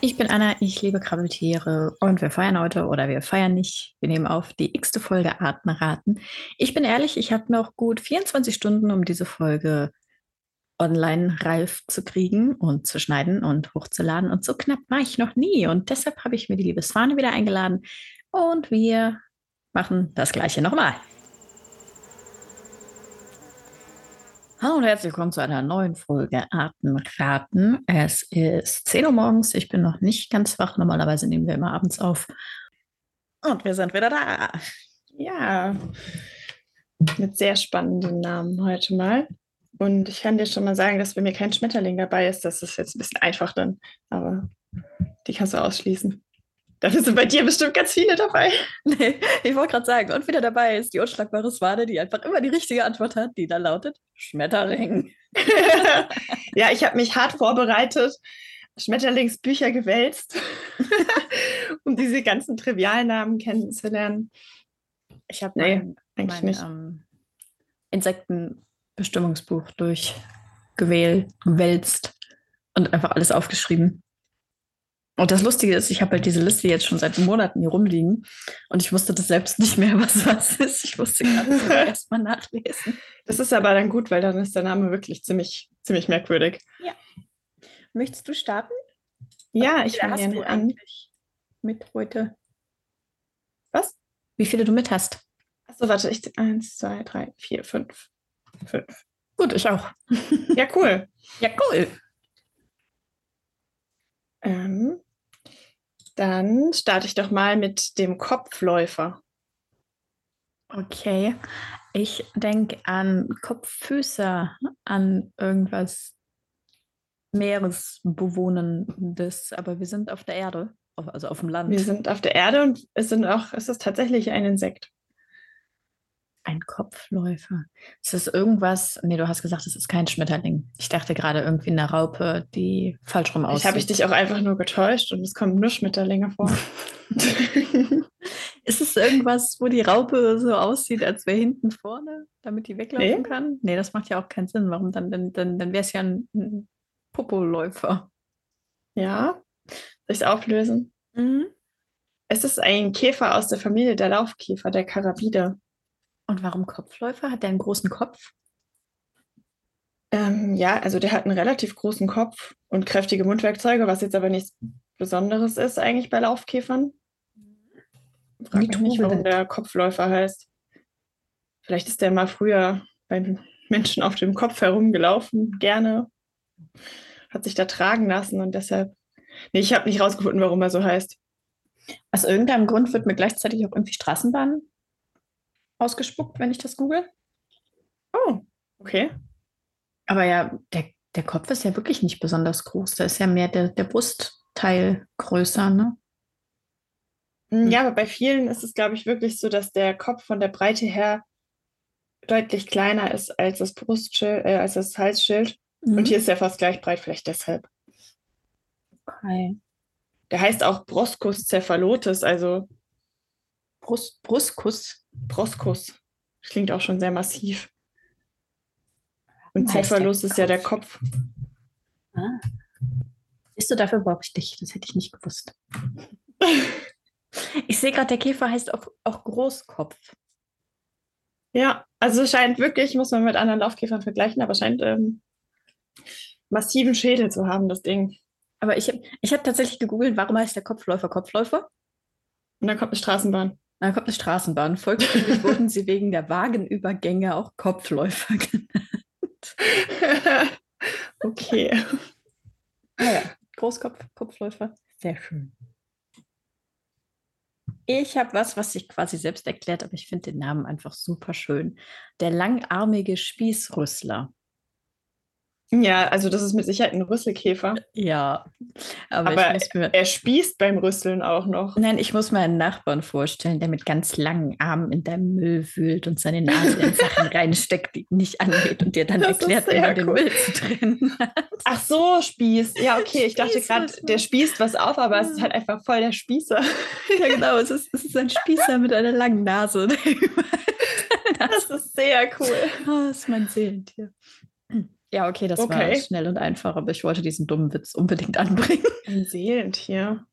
ich bin Anna, ich liebe Krabbeltiere und wir feiern heute oder wir feiern nicht. Wir nehmen auf die x-te Folge Artenraten. Ich bin ehrlich, ich habe noch gut 24 Stunden, um diese Folge online reif zu kriegen und zu schneiden und hochzuladen. Und so knapp war ich noch nie. Und deshalb habe ich mir die liebe Svane wieder eingeladen und wir machen das gleiche nochmal. Hallo und herzlich willkommen zu einer neuen Folge Artenraten. Es ist 10 Uhr morgens, ich bin noch nicht ganz wach. Normalerweise nehmen wir immer abends auf. Und wir sind wieder da. Ja, mit sehr spannenden Namen heute mal. Und ich kann dir schon mal sagen, dass bei mir kein Schmetterling dabei ist. Das ist jetzt ein bisschen einfach dann, aber die kannst du ausschließen. Dafür sind bei dir bestimmt ganz viele dabei. Nee, ich wollte gerade sagen, und wieder dabei ist die unschlagbare Swade, die einfach immer die richtige Antwort hat, die da lautet Schmetterling. ja, ich habe mich hart vorbereitet, Schmetterlingsbücher gewälzt, um diese ganzen Trivialnamen kennenzulernen. Ich habe nee, mein, eigentlich mein, nicht. Ähm, Insektenbestimmungsbuch durchgewälzt und einfach alles aufgeschrieben. Und das Lustige ist, ich habe halt diese Liste jetzt schon seit Monaten hier rumliegen und ich wusste das selbst nicht mehr, was was ist. Ich musste gerade erstmal nachlesen. Das ist aber dann gut, weil dann ist der Name wirklich ziemlich, ziemlich merkwürdig. Ja. Möchtest du starten? Ja, ich fange gerne an. Mit heute. Was? Wie viele du mit hast? Achso, warte, ich. Eins, zwei, drei, vier, fünf. Fünf. Gut, ich auch. ja, cool. Ja, cool. Ähm, dann starte ich doch mal mit dem Kopfläufer. Okay. Ich denke an Kopffüßer, an irgendwas Meeresbewohnendes, aber wir sind auf der Erde, also auf dem Land. Wir sind auf der Erde und es sind auch, es ist tatsächlich ein Insekt. Ein Kopfläufer. Ist das irgendwas? Nee, du hast gesagt, es ist kein Schmetterling. Ich dachte gerade irgendwie eine Raupe, die falsch rum aussieht. Habe ich dich auch einfach nur getäuscht und es kommen nur Schmetterlinge vor. ist es irgendwas, wo die Raupe so aussieht, als wäre hinten vorne, damit die weglaufen nee. kann? Nee, das macht ja auch keinen Sinn. Warum dann? Dann, dann, dann wäre es ja ein, ein Popoläufer. Ja. Soll ich es auflösen? Mhm. Es ist ein Käfer aus der Familie der Laufkäfer, der Karabide. Und warum Kopfläufer? Hat der einen großen Kopf? Ähm, ja, also der hat einen relativ großen Kopf und kräftige Mundwerkzeuge, was jetzt aber nichts Besonderes ist eigentlich bei Laufkäfern. Frag mich nicht, warum der Kopfläufer heißt. Vielleicht ist der mal früher bei Menschen auf dem Kopf herumgelaufen, gerne. Hat sich da tragen lassen und deshalb. Nee, ich habe nicht rausgefunden, warum er so heißt. Aus irgendeinem Grund wird mir gleichzeitig auch irgendwie Straßenbahn ausgespuckt, wenn ich das google. Oh, okay. Aber ja, der, der Kopf ist ja wirklich nicht besonders groß. Da ist ja mehr der, der Brustteil größer, ne? Hm, ja, aber bei vielen ist es, glaube ich, wirklich so, dass der Kopf von der Breite her deutlich kleiner ist als das Brustschild, äh, als das Halsschild. Mhm. Und hier ist er fast gleich breit, vielleicht deshalb. Okay. Der heißt auch Broscus cephalotes, also Brust, Brustkuss. Broskus. Klingt auch schon sehr massiv. Und Cephalus ist ja der Kopf. Ah. Siehst du, dafür brauche ich dich. Das hätte ich nicht gewusst. ich sehe gerade, der Käfer heißt auch, auch Großkopf. Ja, also scheint wirklich, muss man mit anderen Laufkäfern vergleichen, aber scheint ähm, massiven Schädel zu haben, das Ding. Aber ich habe ich hab tatsächlich gegoogelt, warum heißt der Kopfläufer Kopfläufer? Und dann kommt eine Straßenbahn. Dann kommt eine Straßenbahn. Folglich wurden sie wegen der Wagenübergänge auch Kopfläufer genannt. okay. Ah ja, Großkopf, Kopfläufer. Sehr schön. Ich habe was, was sich quasi selbst erklärt, aber ich finde den Namen einfach super schön. Der langarmige Spießrüssler. Ja, also das ist mit Sicherheit ein Rüsselkäfer. Ja, aber, aber mir, er spießt beim Rüsseln auch noch. Nein, ich muss mir einen Nachbarn vorstellen, der mit ganz langen Armen in deinem Müll wühlt und seine Nase in Sachen reinsteckt, die nicht angeht und dir dann das erklärt, man cool. den Müll zu trennen hat. Ach so, Spieß. Ja, okay, ich dachte gerade, der spießt was auf, aber es ist halt einfach voll der Spießer. Ja, genau, es ist, es ist ein Spießer mit einer langen Nase. Das ist sehr cool. Oh, das ist mein Seelentier. Ja, okay, das okay. war schnell und einfach, aber ich wollte diesen dummen Witz unbedingt anbringen. Ein Seelentier.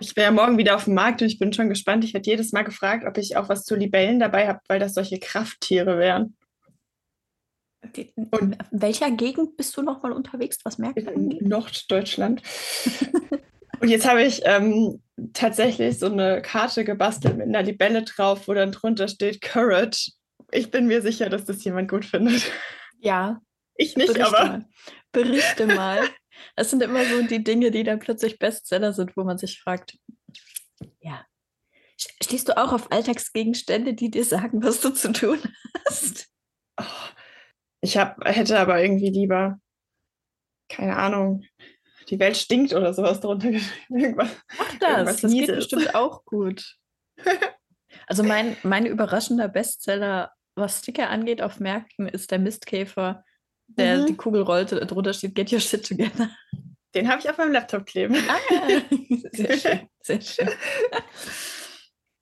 Ich wäre ja morgen wieder auf dem Markt und ich bin schon gespannt. Ich werde jedes Mal gefragt, ob ich auch was zu Libellen dabei habe, weil das solche Krafttiere wären. Und in welcher Gegend bist du nochmal unterwegs, was Märkte angeht? Norddeutschland. und jetzt habe ich ähm, tatsächlich so eine Karte gebastelt mit einer Libelle drauf, wo dann drunter steht Courage. Ich bin mir sicher, dass das jemand gut findet. Ja. Ich nicht, Berichte aber. Mal. Berichte mal. Das sind immer so die Dinge, die dann plötzlich Bestseller sind, wo man sich fragt, ja, stehst du auch auf Alltagsgegenstände, die dir sagen, was du zu tun hast? Oh, ich hab, hätte aber irgendwie lieber, keine Ahnung, die Welt stinkt oder sowas drunter geschrieben. Irgendwas, Ach das, das geht bestimmt auch gut. Also mein, mein überraschender Bestseller, was Sticker angeht auf Märkten, ist der Mistkäfer der mhm. die Kugel rollt und drunter steht Get your shit together. Den habe ich auf meinem Laptop kleben. Ah, sehr schön, sehr schön.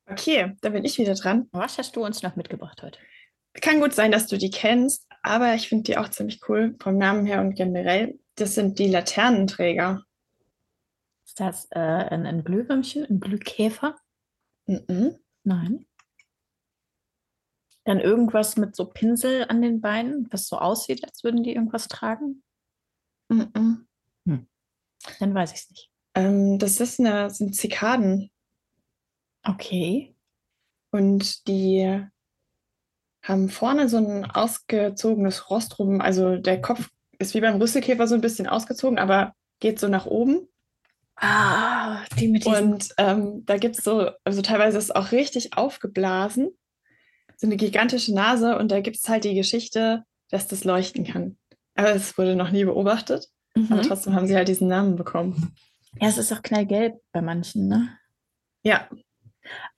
Okay, da bin ich wieder dran. Was hast du uns noch mitgebracht heute? Kann gut sein, dass du die kennst, aber ich finde die auch ziemlich cool vom Namen her und generell. Das sind die Laternenträger. Ist das äh, ein, ein Glühwürmchen, ein Glühkäfer? Mhm. Nein. Dann irgendwas mit so Pinsel an den Beinen, was so aussieht, als würden die irgendwas tragen? Mm -mm. Hm. Dann weiß ich es nicht. Ähm, das ist eine, sind Zikaden. Okay. Und die haben vorne so ein ausgezogenes Rostrum. Also der Kopf ist wie beim Rüsselkäfer so ein bisschen ausgezogen, aber geht so nach oben. Ah, die mit diesen... Und ähm, da gibt es so, also teilweise ist es auch richtig aufgeblasen so eine gigantische Nase und da gibt es halt die Geschichte, dass das leuchten kann. Aber es wurde noch nie beobachtet. Mhm. Aber trotzdem haben sie halt diesen Namen bekommen. Ja, es ist auch knallgelb bei manchen, ne? Ja.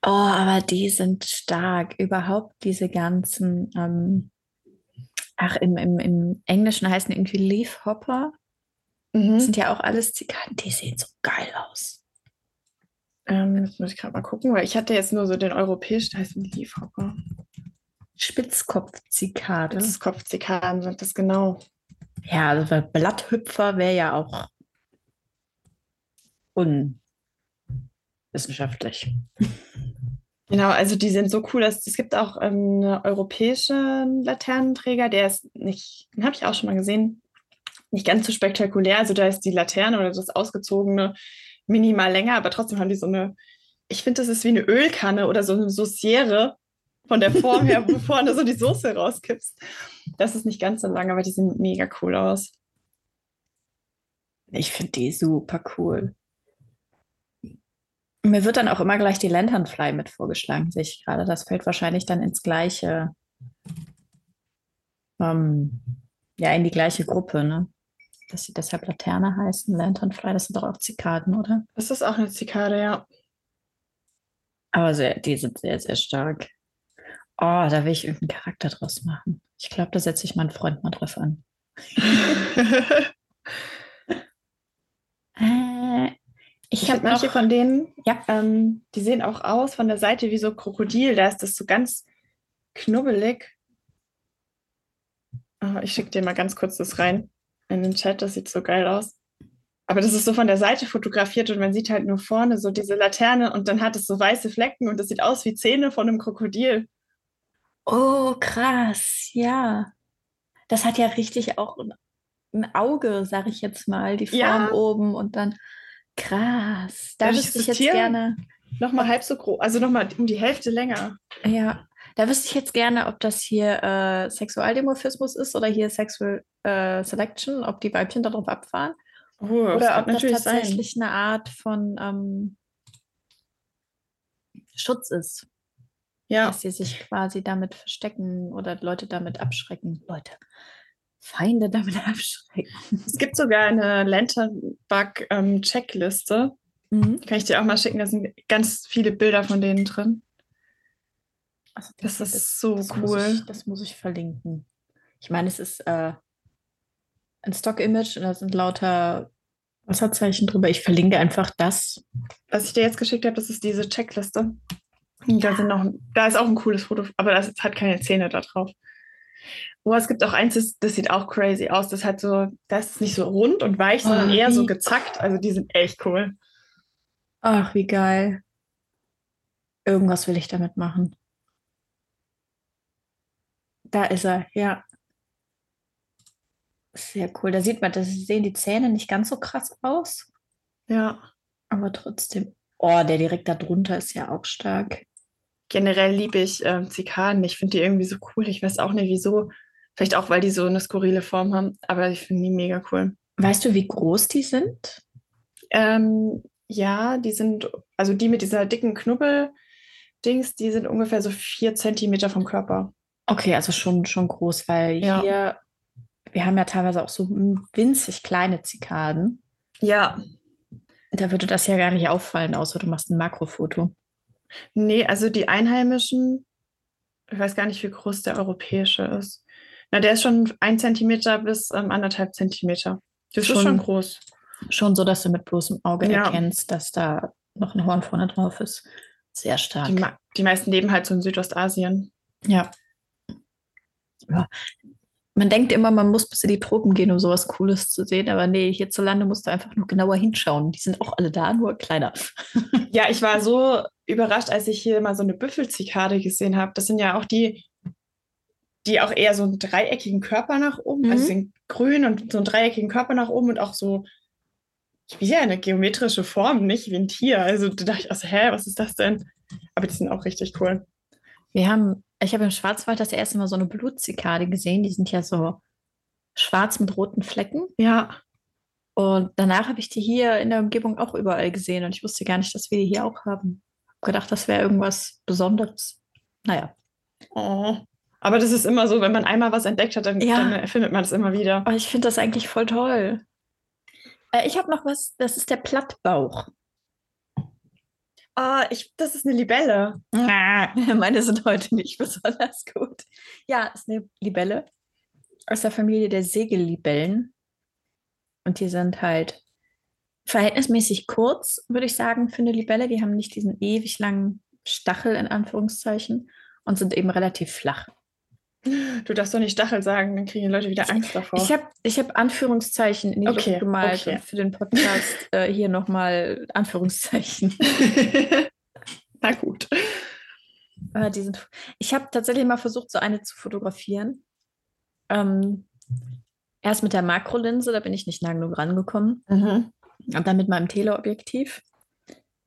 Oh, aber die sind stark. Überhaupt diese ganzen, ähm, ach, im, im, im Englischen heißen irgendwie Leafhopper. Mhm. Das sind ja auch alles Zikaden, die sehen so geil aus. Ähm, jetzt muss ich gerade mal gucken, weil ich hatte jetzt nur so den europäischen, heißt Leafhopper. Spitzkopfzikade. Spitzkopfzikaden sind das genau. Ja, also Blatthüpfer wäre ja auch unwissenschaftlich. Genau, also die sind so cool, dass es gibt auch ähm, einen europäischen Laternenträger, der ist nicht, den habe ich auch schon mal gesehen, nicht ganz so spektakulär. Also da ist die Laterne oder das ausgezogene minimal länger, aber trotzdem haben die so eine, ich finde, das ist wie eine Ölkanne oder so eine Sauciere von der Form her, wo vorne so die Soße rauskippst. Das ist nicht ganz so lang, aber die sehen mega cool aus. Ich finde die super cool. Mir wird dann auch immer gleich die Lanternfly mit vorgeschlagen, sehe ich gerade. Das fällt wahrscheinlich dann ins gleiche, ähm, ja, in die gleiche Gruppe, ne? Dass sie deshalb Laterne heißen, Lanternfly, das sind doch auch Zikaden, oder? Das ist auch eine Zikade, ja. Aber sehr, die sind sehr, sehr stark. Oh, da will ich irgendeinen Charakter draus machen. Ich glaube, da setze ich meinen Freund mal drauf an. äh, ich, habe manche von denen, ja. ähm, die sehen auch aus von der Seite wie so Krokodil. Da ist das so ganz knubbelig. Oh, ich schicke dir mal ganz kurz das rein in den Chat. Das sieht so geil aus. Aber das ist so von der Seite fotografiert und man sieht halt nur vorne so diese Laterne und dann hat es so weiße Flecken und das sieht aus wie Zähne von einem Krokodil. Oh, krass, ja. Das hat ja richtig auch ein Auge, sag ich jetzt mal, die Form ja. oben und dann krass. Da wüsste ich jetzt gerne. Nochmal halb so groß, also nochmal um die Hälfte länger. Ja, da wüsste ich jetzt gerne, ob das hier äh, Sexualdimorphismus ist oder hier Sexual äh, Selection, ob die Weibchen darauf abfahren. Oh, oder ob das tatsächlich sein. eine Art von ähm, Schutz ist. Ja. Dass sie sich quasi damit verstecken oder Leute damit abschrecken. Leute, Feinde damit abschrecken. Es gibt sogar eine Lanternbug-Checkliste. Ähm, mhm. Kann ich dir auch mal schicken. Da sind ganz viele Bilder von denen drin. Also das, das, ist so das cool. Muss ich, das muss ich verlinken. Ich meine, es ist äh, ein Stock-Image und da sind lauter Wasserzeichen drüber. Ich verlinke einfach das. Was ich dir jetzt geschickt habe, das ist diese Checkliste. Da, sind noch, da ist auch ein cooles Foto, aber das hat keine Zähne da drauf. Oh, es gibt auch eins, das, das sieht auch crazy aus. Das hat so, das ist nicht so rund und weich, sondern Oh, eher so gezackt. Also die sind echt cool. Ach, wie geil. Irgendwas will ich damit machen. Da ist er, ja. Sehr cool. Da sieht man, da sehen die Zähne nicht ganz so krass aus, Ja. aber trotzdem. Oh, der direkt da drunter ist ja auch stark. Generell liebe ich ähm, Zikaden. Ich finde die irgendwie so cool. Ich weiß auch nicht wieso. Vielleicht auch, weil die so eine skurrile Form haben. Aber ich finde die mega cool. Weißt du, wie groß die sind? Ähm, ja, die sind, also die mit dieser dicken Knubbel-Dings, die sind ungefähr so vier Zentimeter vom Körper. Okay, also schon, schon groß, weil Ja. hier, wir haben ja teilweise auch so winzig kleine Zikaden. Ja. Da würde das ja gar nicht auffallen, außer du machst ein Makrofoto. Nee, also die Einheimischen, ich weiß gar nicht, wie groß der europäische ist. Na, der ist schon ein Zentimeter bis ähm, anderthalb Zentimeter. Das ist Schon- schon groß. Schon so, dass du mit bloßem Auge Ja. erkennst, dass da noch ein Horn vorne drauf ist. Sehr stark. Die, die meisten leben halt so in Südostasien. Ja. Ja. Man denkt immer, man muss bis in die Tropen gehen, um sowas Cooles zu sehen, aber nee, hierzulande musst du einfach nur genauer hinschauen. Die sind auch alle da, nur kleiner. Ja, ich war so überrascht, als ich hier mal so eine Büffelzikade gesehen habe. Das sind ja auch die, die auch eher so einen dreieckigen Körper nach oben, also Mhm. sie sind grün und so einen dreieckigen Körper nach oben und auch so wie eine geometrische Form, nicht wie ein Tier. Also da dachte ich auch so, hä, was ist das denn? Aber die sind auch richtig cool. Wir haben, ich habe im Schwarzwald das erste Mal so eine Blutzikade gesehen. Die sind ja so schwarz mit roten Flecken. Ja, Und danach habe ich die hier in der Umgebung auch überall gesehen und ich wusste gar nicht, dass wir die hier auch haben. Hab gedacht, das wäre irgendwas Besonderes. Naja. oh. aber das ist immer so, wenn man einmal was entdeckt hat, dann, Ja. dann findet man es immer wieder. Aber ich finde das eigentlich voll toll. Äh, ich habe noch was, das ist der Plattbauch. Ah, ich, das ist eine Libelle. Meine sind heute nicht besonders gut. Ja, ist eine Libelle aus der Familie der Segellibellen. Und die sind halt verhältnismäßig kurz, würde ich sagen, für eine Libelle. Die haben nicht diesen ewig langen Stachel in Anführungszeichen und sind eben relativ flach. Du darfst doch nicht Stachel sagen, dann kriegen die Leute wieder Angst davor. Ich habe ich hab Anführungszeichen in die Okay, Luft gemalt okay. und für den Podcast äh, hier nochmal Anführungszeichen. Na gut. Äh, die sind, ich habe tatsächlich mal versucht, so eine zu fotografieren. Ähm, erst mit der Makrolinse, da bin ich nicht nah genug rangekommen. Mhm. Und dann mit meinem Teleobjektiv.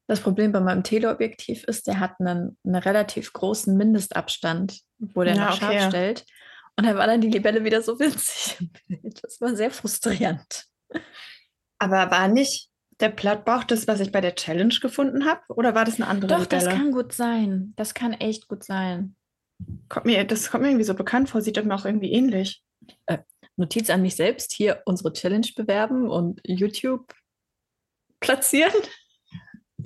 Das Problem bei meinem Teleobjektiv ist, der hat einen, einen relativ großen Mindestabstand, wo der Ja, noch scharf okay. stellt. Und dann war dann die Libelle wieder so winzig im Bild. Das war sehr frustrierend. Aber war nicht der Plattbauch das, was ich bei der Challenge gefunden habe? Oder war das eine andere Doch, das Libelle? kann gut sein. Das kann echt gut sein. Kommt mir, das kommt mir irgendwie so bekannt vor, sieht doch mir auch irgendwie ähnlich. Notiz an mich selbst, hier unsere Challenge bewerben und YouTube platzieren.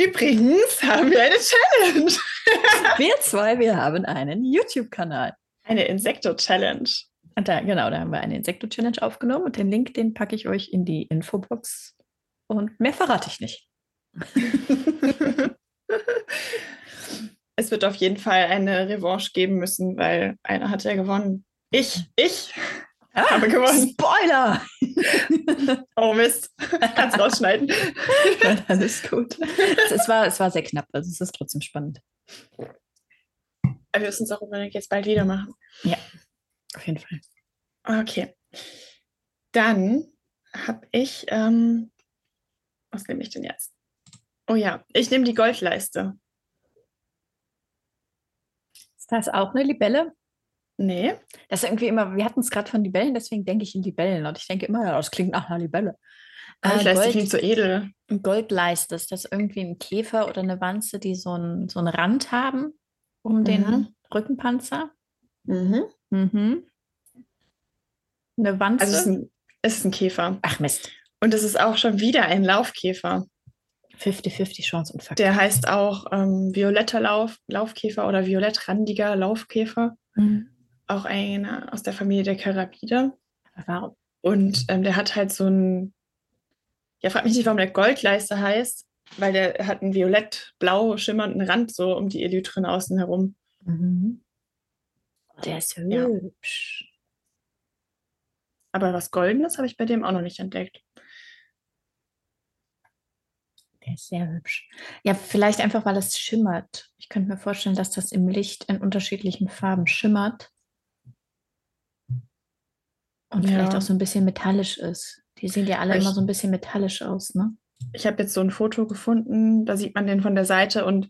Übrigens haben wir eine Challenge. Wir zwei, wir haben einen YouTube-Kanal. Eine Insekto-Challenge. Und da, genau, da haben wir eine Insekto-Challenge aufgenommen und den Link, den packe ich euch in die Infobox. Und mehr verrate ich nicht. es wird auf jeden Fall eine Revanche geben müssen, weil einer hat ja gewonnen. Ich, ich habe gewonnen. Spoiler! Oh Mist. Kannst rausschneiden. Alles gut. Es, war, es war sehr knapp, also es ist trotzdem spannend. Aber wir müssen es auch unbedingt jetzt bald wieder machen. Auf jeden Fall. Okay. Dann habe ich, ähm, was nehme ich denn jetzt? Oh ja, ich nehme die Goldleiste. Ist das auch eine Libelle? Nee. Das ist irgendwie immer, wir hatten es gerade von Libellen, deswegen denke ich in Libellen. Und ich denke immer, ja, das klingt nach einer Libelle. Äh, Goldleiste Gold- klingt so edel. Goldleiste, ist das irgendwie ein Käfer oder eine Wanze, die so, ein, so einen Rand haben um den Mhm. Rückenpanzer? Mhm. Mhm. Eine Wanze? Also es ist, ein, es ist ein Käfer. Ach Mist. Und es ist auch schon wieder ein Laufkäfer. 50-50 Chance und Fakt. Der heißt auch ähm, violetter Lauf, Laufkäfer oder violettrandiger Laufkäfer. Mhm. Auch einer aus der Familie der Karabide. Warum? Und ähm, der hat halt so ein, ja, frag mich nicht, warum der Goldleiste heißt, weil der hat einen violett-blau schimmernden Rand so um die Elytren außen herum. Mhm. Der ist Ja. hübsch. Aber was Goldenes habe ich bei dem auch noch nicht entdeckt. Der ist sehr hübsch. Ja, vielleicht einfach, weil es schimmert. Ich könnte mir vorstellen, dass das im Licht in unterschiedlichen Farben schimmert. Und ja. vielleicht auch so ein bisschen metallisch ist. Die sehen ja alle ich, immer so ein bisschen metallisch aus, ne? Ich habe jetzt so ein Foto gefunden, da sieht man den von der Seite und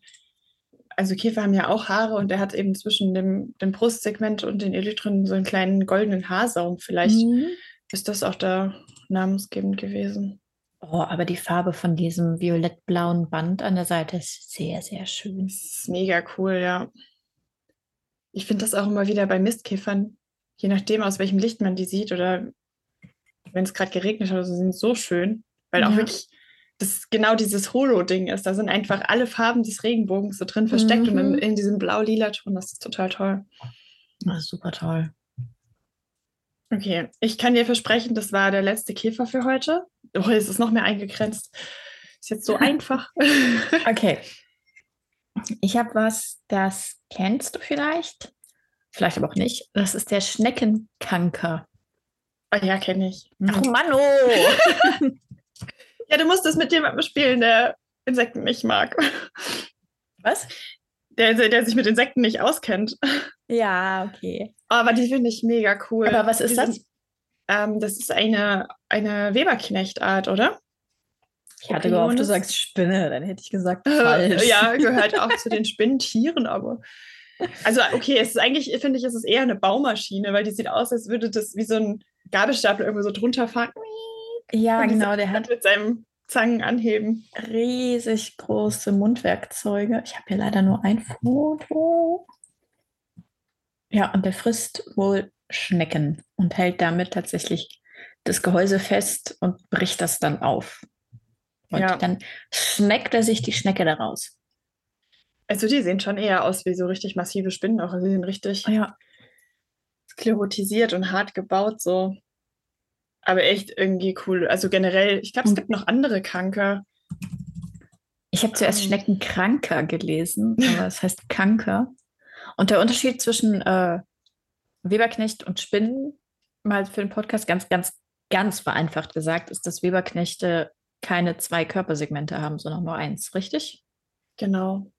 also Käfer haben ja auch Haare und der hat eben zwischen dem, dem Brustsegment und den Elytren so einen kleinen goldenen Haarsaum. Vielleicht mhm. ist das auch da namensgebend gewesen. Oh, aber die Farbe von diesem violett-blauen Band an der Seite ist sehr, sehr schön. Das ist mega cool, ja. Ich finde das auch immer wieder bei Mistkäfern, je nachdem, aus welchem Licht man die sieht oder wenn es gerade geregnet hat, also sind so schön, weil ja. auch wirklich das genau dieses Holo-Ding ist. Da sind einfach alle Farben des Regenbogens so drin versteckt mhm. und in, in diesem blau-lila Ton. Das ist total toll. Das ist super toll. Okay, ich kann dir versprechen, das war der letzte Käfer für heute. Oh, es ist noch mehr eingegrenzt. Ist jetzt so einfach. okay. Ich habe was, das kennst du vielleicht. Vielleicht aber auch nicht. Das ist der Schneckenkanker. Oh ja, kenne ich. Ach, Mann, oh. ja, du musst es mit jemandem spielen, der Insekten nicht mag. Was? Der, der sich mit Insekten nicht auskennt. Ja, okay. Aber die finde ich mega cool. Aber was ist das? Ähm, das ist eine, eine Weberknechtart, oder? Ich hatte gehofft, du sagst Spinne, dann hätte ich gesagt falsch. ja, gehört auch zu den Spinnentieren, aber. Also, okay, es ist eigentlich, finde ich, es ist eher eine Baumaschine, weil die sieht aus, als würde das wie so ein Gabelstapler irgendwie so drunter fahren. Ja, genau, der hat mit seinem Zangen anheben. Riesig große Mundwerkzeuge. Ich habe hier leider nur ein Foto. Ja, und der frisst wohl Schnecken und hält damit tatsächlich das Gehäuse fest und bricht das dann auf. Und ja. dann schneckt er sich die Schnecke daraus. Also die sehen schon eher aus wie so richtig massive Spinnen, auch also die sind richtig ja. sklerotisiert und hart gebaut so. Aber echt irgendwie cool. Also generell, ich glaube, es gibt noch andere Kanker. Ich habe zuerst ähm. Schneckenkranker gelesen, aber es heißt Kanker. Und der Unterschied zwischen äh, Weberknecht und Spinnen, mal für den Podcast ganz, ganz, ganz vereinfacht gesagt, ist, dass Weberknechte keine zwei Körpersegmente haben, sondern nur eins, richtig? Genau.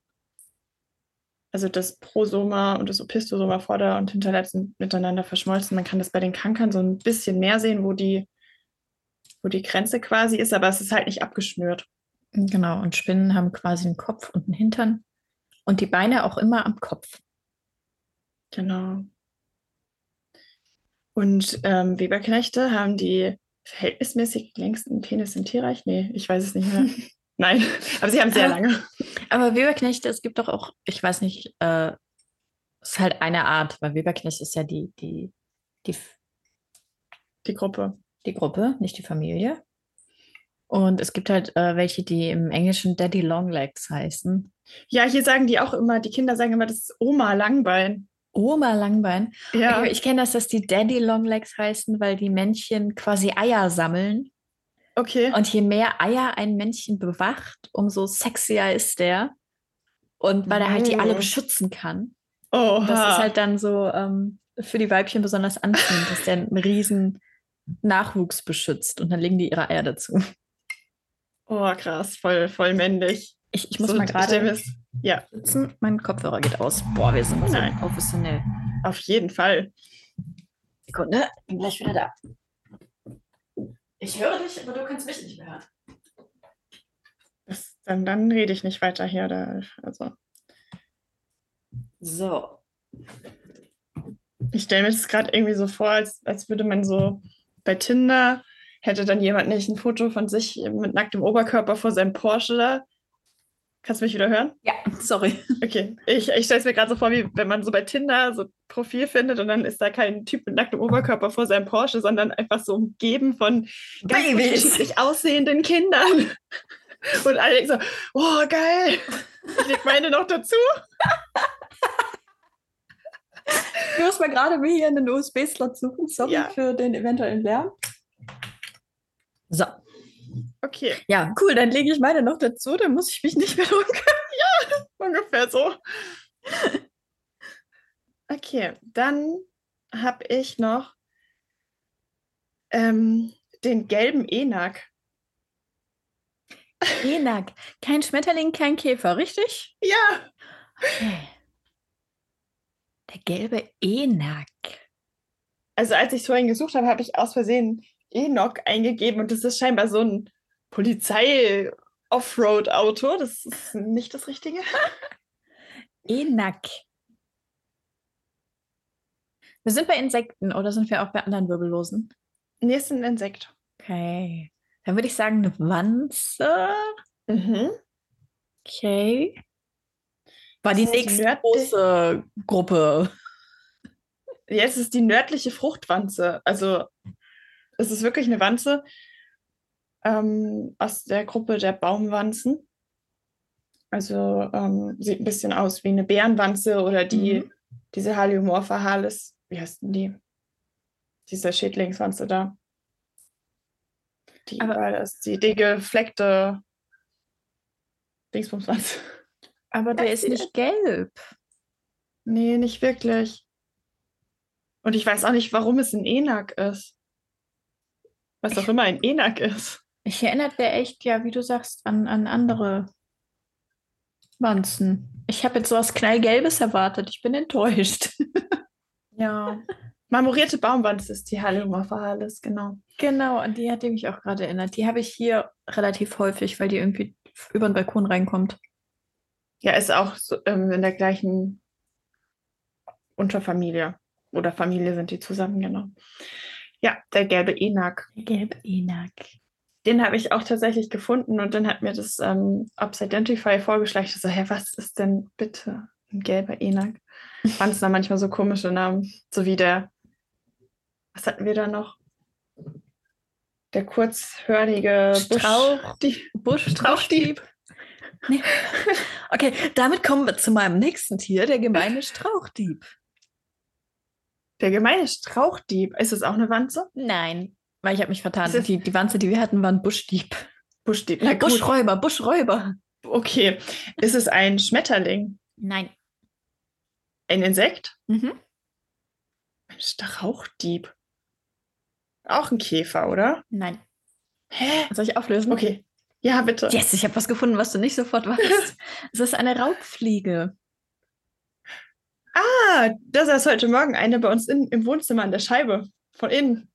Also das Prosoma und das Opistosoma Vorder- und Hinterleib sind miteinander verschmolzen. Man kann das bei den Kankern so ein bisschen mehr sehen, wo die, wo die Grenze quasi ist, aber es ist halt nicht abgeschnürt. Genau, und Spinnen haben quasi einen Kopf und einen Hintern und die Beine auch immer am Kopf. Genau. Und ähm, Weberknechte haben die verhältnismäßig längsten Penis im Tierreich? Nee, ich weiß es nicht mehr. Nein, aber sie haben sehr aber, lange. Aber Weberknechte, es gibt doch auch, ich weiß nicht, äh, es ist halt eine Art, weil Weberknecht ist ja die, die, die, die Gruppe. Die Gruppe, nicht die Familie. Und es gibt halt äh, welche, die im Englischen Daddy Longlegs heißen. Ja, hier sagen die auch immer, die Kinder sagen immer, das ist Oma Langbein. Oma Langbein. Ja. Ich, ich kenne das, dass die Daddy Longlegs heißen, weil die Männchen quasi Eier sammeln. Okay. Und je mehr Eier ein Männchen bewacht, umso sexier ist der. Und weil er halt die alle beschützen kann. Oh. Das ist halt dann so ähm, für die Weibchen besonders anziehend, dass der einen riesen Nachwuchs beschützt. Und dann legen die ihre Eier dazu. Oh, krass, voll, voll männlich. Ich, ich muss so, mal gerade ja. sitzen. Mein Kopfhörer geht aus. Boah, wir sind so professionell. Auf jeden Fall. Sekunde, bin gleich wieder da. Ich höre dich, aber du kannst mich nicht mehr hören. Das, dann, dann rede ich nicht weiter hier. Da, also. So. Ich stelle mir das gerade irgendwie so vor, als, als würde man so bei Tinder hätte dann jemand nicht ein Foto von sich mit nacktem Oberkörper vor seinem Porsche da Kannst du mich wieder hören? Ja, sorry. Okay, ich, ich stelle es mir gerade so vor, wie wenn man so bei Tinder so Profil findet und dann ist da kein Typ mit nacktem Oberkörper vor seinem Porsche, sondern einfach so umgeben von unterschiedlich aussehenden Kindern. Und alle denken so, oh geil, ich leg meine noch dazu. Ich muss mal gerade mir hier einen USB-Slot suchen, sorry ja. für den eventuellen Lärm. So, Okay. Ja, cool, dann lege ich meine noch dazu, dann muss ich mich nicht mehr drücken. ja, ungefähr so. Okay, dann habe ich noch Ähm, den gelben Enak. Enak. Kein Schmetterling, kein Käfer, richtig? Ja. Okay. Der gelbe Enak. Also als ich vorhin gesucht habe, habe ich aus Versehen Enok eingegeben und das ist scheinbar so ein Polizei-Offroad-Auto. Das ist nicht das Richtige. Enak. Wir sind bei Insekten oder sind wir auch bei anderen Wirbellosen? Nee, ist ein Insekt. Okay. Dann würde ich sagen, eine Wanze. Mhm. Okay. War die nächste große Gruppe. Jetzt ist die nördliche Fruchtwanze. Also es ist wirklich eine Wanze ähm, aus der Gruppe der Baumwanzen. Also ähm, sieht ein bisschen aus wie eine Bärenwanze oder die, Mhm. diese Haliomorpha halis. Wie heißt denn die? Diese Schädlingswanze da. Die Aber- überall ist, die, die gefleckte Dingsbumswanze. Aber der ist nicht gelb. Nee, nicht wirklich. Und ich weiß auch nicht, warum es ein Enak ist. Was auch immer ein Enak ist. Ich erinnert der echt, ja, wie du sagst, an, an andere Wanzen. Ich habe jetzt sowas Knallgelbes erwartet. Ich bin enttäuscht. Ja. Marmorierte Baumwanze ist die Haliomorpha halis, genau. Genau, an die hat die mich auch gerade erinnert. Die habe ich hier relativ häufig, weil die irgendwie über den Balkon reinkommt. Ja, ist auch so, ähm, in der gleichen Unterfamilie. Oder Familie sind die zusammen, genau. Ja, der gelbe Enak. Gelb Enak. Den habe ich auch tatsächlich gefunden und dann hat mir das ähm, Ops Identify vorgeschlagen. Ich so, hä, was ist denn bitte ein gelber Enak? Fand es da manchmal so komische Namen, so wie der, was hatten wir da noch? Der kurzhörige Strauch- die, Busch, Strauchdieb. Nee. Okay, damit kommen wir zu meinem nächsten Tier, der gemeine Strauchdieb. Der gemeine Strauchdieb. Ist das auch eine Wanze? Nein, weil ich habe mich vertan. Die, die Wanze, die wir hatten, waren Buschdieb. Buschdieb. Na. Buschräuber, Buschräuber. Okay. Ist es ein Schmetterling? Nein. Ein Insekt? Mhm. Ein Strauchdieb. Auch ein Käfer, oder? Nein. Hä? Soll ich auflösen? Okay. Ja, bitte. Yes, ich habe was gefunden, was du nicht sofort weißt. es ist eine Raubfliege. Ah, da saß heute Morgen eine bei uns in, im Wohnzimmer an der Scheibe. Von innen.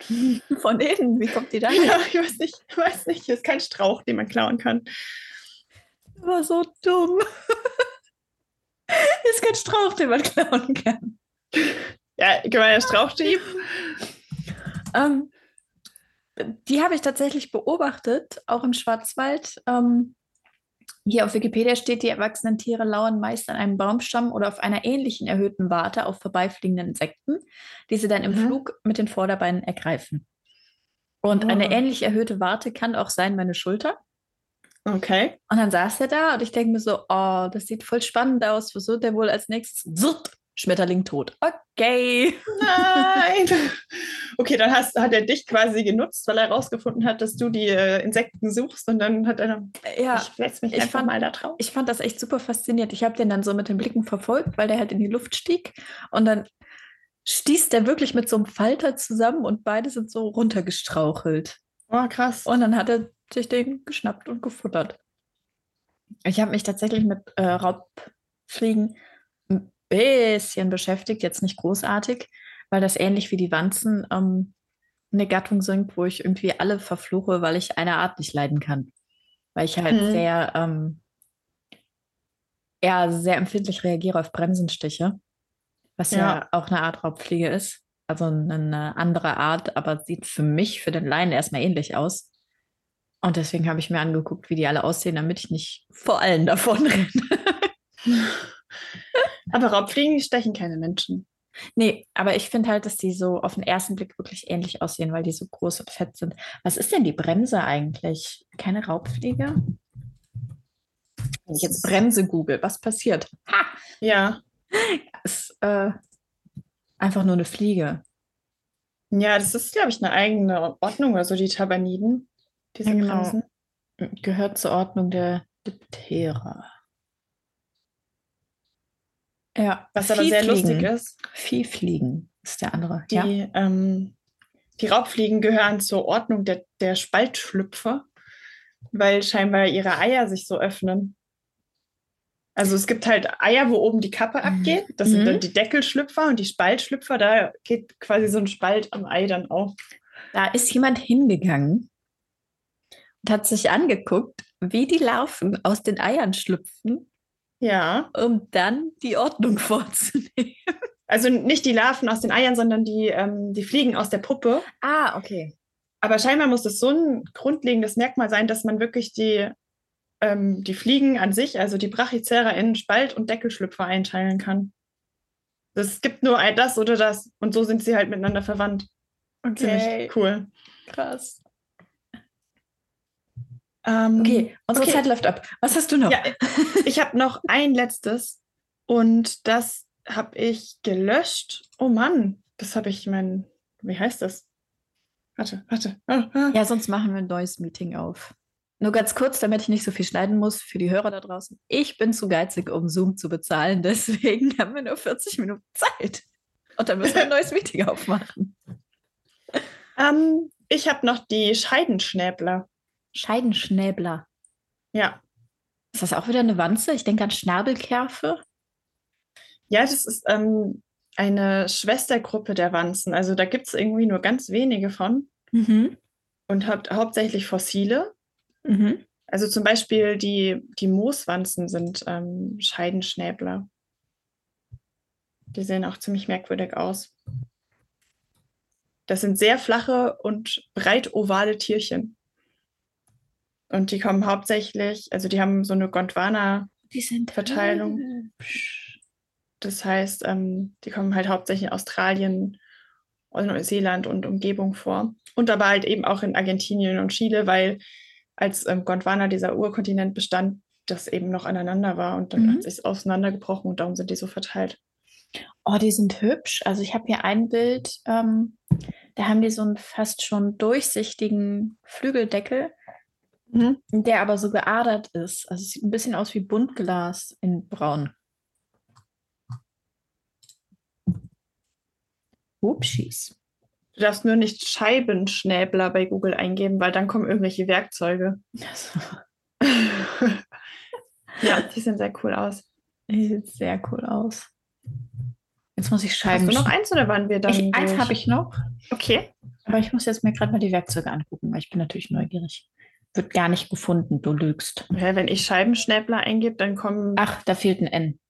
Von innen. Wie kommt die da? Ja, ich weiß nicht. Ich weiß nicht. Hier ist kein Strauch, den man klauen kann. war so dumm. ist kein Strauch, den man klauen kann. Ja, gemeiner Strauchdieb. Ähm, die habe ich tatsächlich beobachtet, auch im Schwarzwald. Ähm, hier auf Wikipedia steht, die erwachsenen Tiere lauern meist an einem Baumstamm oder auf einer ähnlichen erhöhten Warte auf vorbeifliegenden Insekten, die sie dann im Mhm. Flug mit den Vorderbeinen ergreifen. Und eine Oh. ähnlich erhöhte Warte kann auch sein meine Schulter. Okay. Und dann saß er da und ich denke mir so, oh, das sieht voll spannend aus. Was wird der wohl als nächstes? Zut, Schmetterling tot. Okay. Nein. Okay, dann hast, hat er dich quasi genutzt, weil er herausgefunden hat, dass du die äh, Insekten suchst und dann hat er dann, Ja, ich setze mich ich einfach fand- mal da drauf. ich fand das echt super faszinierend. Ich habe den dann so mit den Blicken verfolgt, weil der halt in die Luft stieg. Und dann stieß der wirklich mit so einem Falter zusammen und beide sind so runtergestrauchelt. Oh, krass. Und dann hat er sich den geschnappt und gefuttert. Ich habe mich tatsächlich mit äh, Raubfliegen bisschen beschäftigt, jetzt nicht großartig, weil das ähnlich wie die Wanzen ähm, eine Gattung sind, wo ich irgendwie alle verfluche, weil ich eine Art nicht leiden kann. Weil ich halt Mhm. sehr, ähm, eher sehr empfindlich reagiere auf Bremsenstiche, was ja. Ja. auch eine Art Raubfliege ist. Also eine andere Art, aber sieht für mich, für den Laien erstmal ähnlich aus. Und deswegen habe ich mir angeguckt, wie die alle aussehen, damit ich nicht vor allen davon renne. Aber Raubfliegen, stechen keine Menschen. Nee, aber ich finde halt, dass die so auf den ersten Blick wirklich ähnlich aussehen, weil die so groß und fett sind. Was ist denn die Bremse eigentlich? Keine Raubfliege? Wenn ich jetzt Bremse google, was passiert? Ha! Ja. Ist äh, einfach nur eine Fliege. Ja, das ist, glaube ich, eine eigene Ordnung, also die Tabaniden, diese genau. Bremsen. Gehört zur Ordnung der Diptera. Ja, Was aber sehr lustig ist, Viehfliegen ist der andere. die, ja. ähm, Die Raubfliegen gehören zur Ordnung der, der Spaltschlüpfer, weil scheinbar ihre Eier sich so öffnen. Also es gibt halt Eier, wo oben die Kappe abgeht. Das mhm. sind dann mhm. die Deckelschlüpfer und die Spaltschlüpfer. Da geht quasi so ein Spalt am Ei dann auf. Da ist jemand hingegangen und hat sich angeguckt, wie die Larven aus den Eiern schlüpfen. Ja. Um dann die Ordnung vorzunehmen. Also nicht die Larven aus den Eiern, sondern die, ähm, die Fliegen aus der Puppe. Ah, okay. Aber scheinbar muss es so ein grundlegendes Merkmal sein, dass man wirklich die ähm, die Fliegen an sich, also die Brachycera in Spalt- und Deckelschlüpfer einteilen kann. Es gibt nur das oder das und so sind sie halt miteinander verwandt. Okay. Ziemlich cool. Krass. Ähm, okay, unsere okay. Zeit läuft ab. Was hast du noch? Ja, ich habe noch ein letztes und das habe ich gelöscht. Oh Mann, das habe ich mein, wie heißt das? Warte, warte. Ah, ah. Ja, sonst machen wir ein neues Meeting auf. Nur ganz kurz, damit ich nicht so viel schneiden muss für die Hörer da draußen. Ich bin zu geizig, um Zoom zu bezahlen. Deswegen haben wir nur 40 Minuten Zeit. Und dann müssen wir ein neues Meeting aufmachen. Ähm, ich habe noch die Scheidenschnäbler. Scheidenschnäbler. Ja. Ist das auch wieder eine Wanze? Ich denke an Schnabelkerfe. Ja, das ist ähm, eine Schwestergruppe der Wanzen. Also da gibt es irgendwie nur ganz wenige von. Mhm. Und habt hauptsächlich fossile. Mhm. Also zum Beispiel die, die Mooswanzen sind ähm, Scheidenschnäbler. Die sehen auch ziemlich merkwürdig aus. Das sind sehr flache und breit ovale Tierchen. Und die kommen hauptsächlich, also die haben so eine Gondwana-Verteilung. Das heißt, ähm, die kommen halt hauptsächlich in Australien, Neuseeland und Umgebung vor. Und aber halt eben auch in Argentinien und Chile, weil als ähm, Gondwana dieser Urkontinent bestand, das eben noch aneinander war und dann mhm. hat sich auseinandergebrochen und darum sind die so verteilt. Oh, die sind hübsch. Also ich habe hier ein Bild, ähm, da haben die so einen fast schon durchsichtigen Flügeldeckel, mhm. der aber so geadert ist. Also es sieht ein bisschen aus wie Buntglas in Braun. Upsis. Du darfst nur nicht Scheibenschnäbler bei Google eingeben, weil dann kommen irgendwelche Werkzeuge. ja, die sehen sehr cool aus. Die sehen sehr cool aus. Jetzt muss ich Scheiben. Hast du noch eins oder waren wir dann? Ich, eins habe ich noch. Okay. Aber ich muss jetzt mir gerade mal die Werkzeuge angucken, weil ich bin natürlich neugierig. Wird gar nicht gefunden, du lügst. Ja, wenn ich Scheibenschnäbler eingebe, dann kommen. Ach, da fehlt ein N.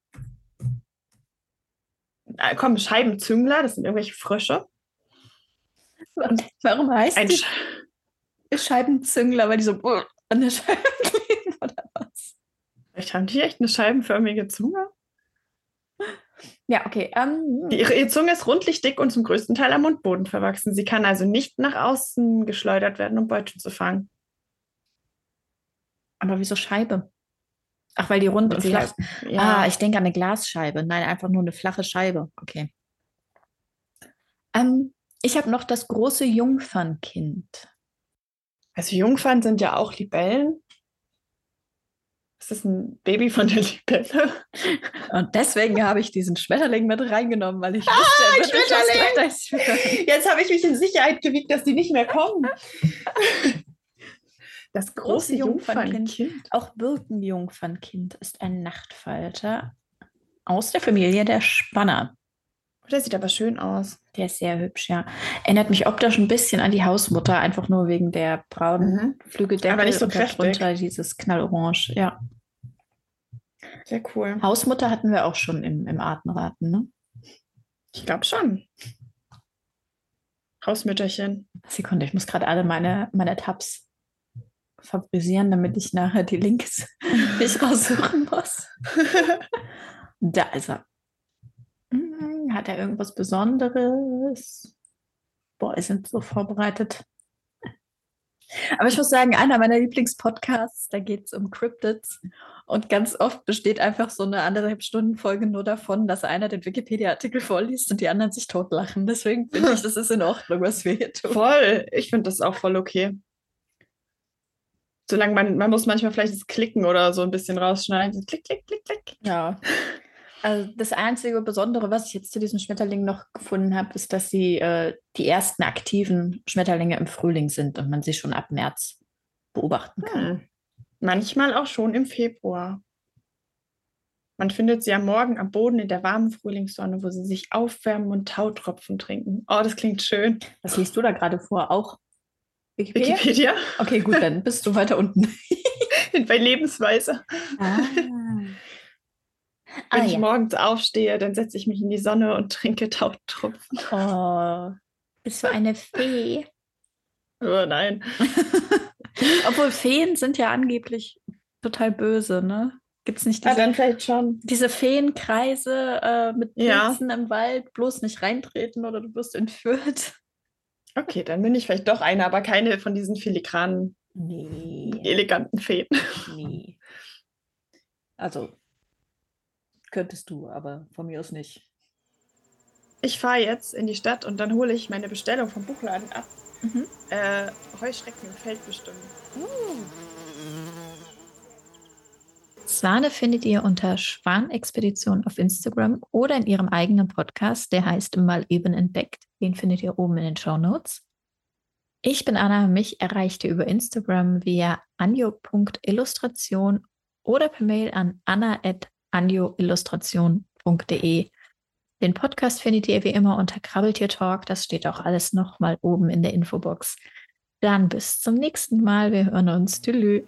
Da kommen Scheibenzüngler, das sind irgendwelche Frösche. Warum heißt ein die Scheibenzüngler, weil die so an der Scheibe kleben oder was? Vielleicht haben die echt eine scheibenförmige Zunge. Ja, okay. Um, ähm, ihre, ihre, Zunge ist rundlich dick und zum größten Teil am Mundboden verwachsen. Sie kann also nicht nach außen geschleudert werden, um Beute zu fangen. Aber wieso Scheibe? Ach, weil die rund und flach. Ja. Ah, ich denke an eine Glasscheibe. Nein, einfach nur eine flache Scheibe. Okay. Ähm, ich habe noch das große Jungfernkind. Also Jungfern sind ja auch Libellen. Ist das ein Baby von der Libelle? Und deswegen habe ich diesen Schmetterling mit reingenommen, weil ich ah, wusste, er Schmetterling! Jetzt habe ich mich in Sicherheit gewiegt, dass die nicht mehr kommen. Das große, große Jungfernkind. Jungfernkind. Auch Birkenjungfernkind ist ein Nachtfalter aus der Familie der Spanner. Der sieht aber schön aus. Der ist sehr hübsch, ja. Erinnert mich optisch ein bisschen an die Hausmutter, einfach nur wegen der braunen mhm. Flügeldeckel aber nicht so und darunter dieses Knallorange, ja. Sehr cool. Hausmutter hatten wir auch schon im, im Artenraten, ne? Ich glaube schon. Hausmütterchen. Sekunde, ich muss gerade alle meine, meine Tabs favorisieren, damit ich nachher die Links nicht raussuchen muss. da ist er. Hm, hat er irgendwas Besonderes? Boah, wir sind so vorbereitet. Aber ich muss sagen, einer meiner Lieblingspodcasts, da geht es um Cryptids. Und ganz oft besteht einfach so eine anderthalb Stunden Folge nur davon, dass einer den Wikipedia-Artikel vorliest und die anderen sich totlachen. Deswegen finde ich, das ist in Ordnung, was wir hier tun. Voll. Ich finde das auch voll okay. Solange man, man muss manchmal vielleicht das Klicken oder so ein bisschen rausschneiden. Klick, klick, klick, klick. Ja. Also das einzige Besondere, was ich jetzt zu diesem Schmetterling noch gefunden habe, ist, dass sie äh, die ersten aktiven Schmetterlinge im Frühling sind und man sie schon ab März beobachten kann. Hm. Manchmal auch schon im Februar. Man findet sie am Morgen am Boden in der warmen Frühlingssonne, wo sie sich aufwärmen und Tautropfen trinken. Oh, das klingt schön. Was liest du da gerade vor? Auch Wikipedia? Wikipedia? Okay, gut, dann bist du weiter unten. Bei Lebensweise. Ah. Wenn ah, ich ja. morgens aufstehe, dann setze ich mich in die Sonne und trinke Tautropfen. Oh, bist du eine Fee? Oh nein. Obwohl Feen sind ja angeblich total böse, ne? Gibt es nicht diese, ah, dann vielleicht schon. diese Feenkreise äh, mit Pilzen ja. im Wald? Bloß nicht reintreten oder du wirst entführt. Okay, dann bin ich vielleicht doch eine, aber keine von diesen filigranen, nee. eleganten Feen. Nee. Also, könntest du, aber von mir aus nicht. Ich fahre jetzt in die Stadt und dann hole ich meine Bestellung vom Buchladen ab. Mhm. Äh, Heuschrecken im Feld bestimmen. Uh. Swane findet ihr unter Schwanexpedition auf Instagram oder in ihrem eigenen Podcast, der heißt Mal eben entdeckt. Den findet ihr oben in den Show Notes. Ich bin Anna, mich erreicht ihr über Instagram via anjo.illustration oder per Mail an anna.anjoillustration.de. Den Podcast findet ihr wie immer unter Krabbeltier Talk. Das steht auch alles nochmal oben in der Infobox. Dann bis zum nächsten Mal. Wir hören uns. Tschüss.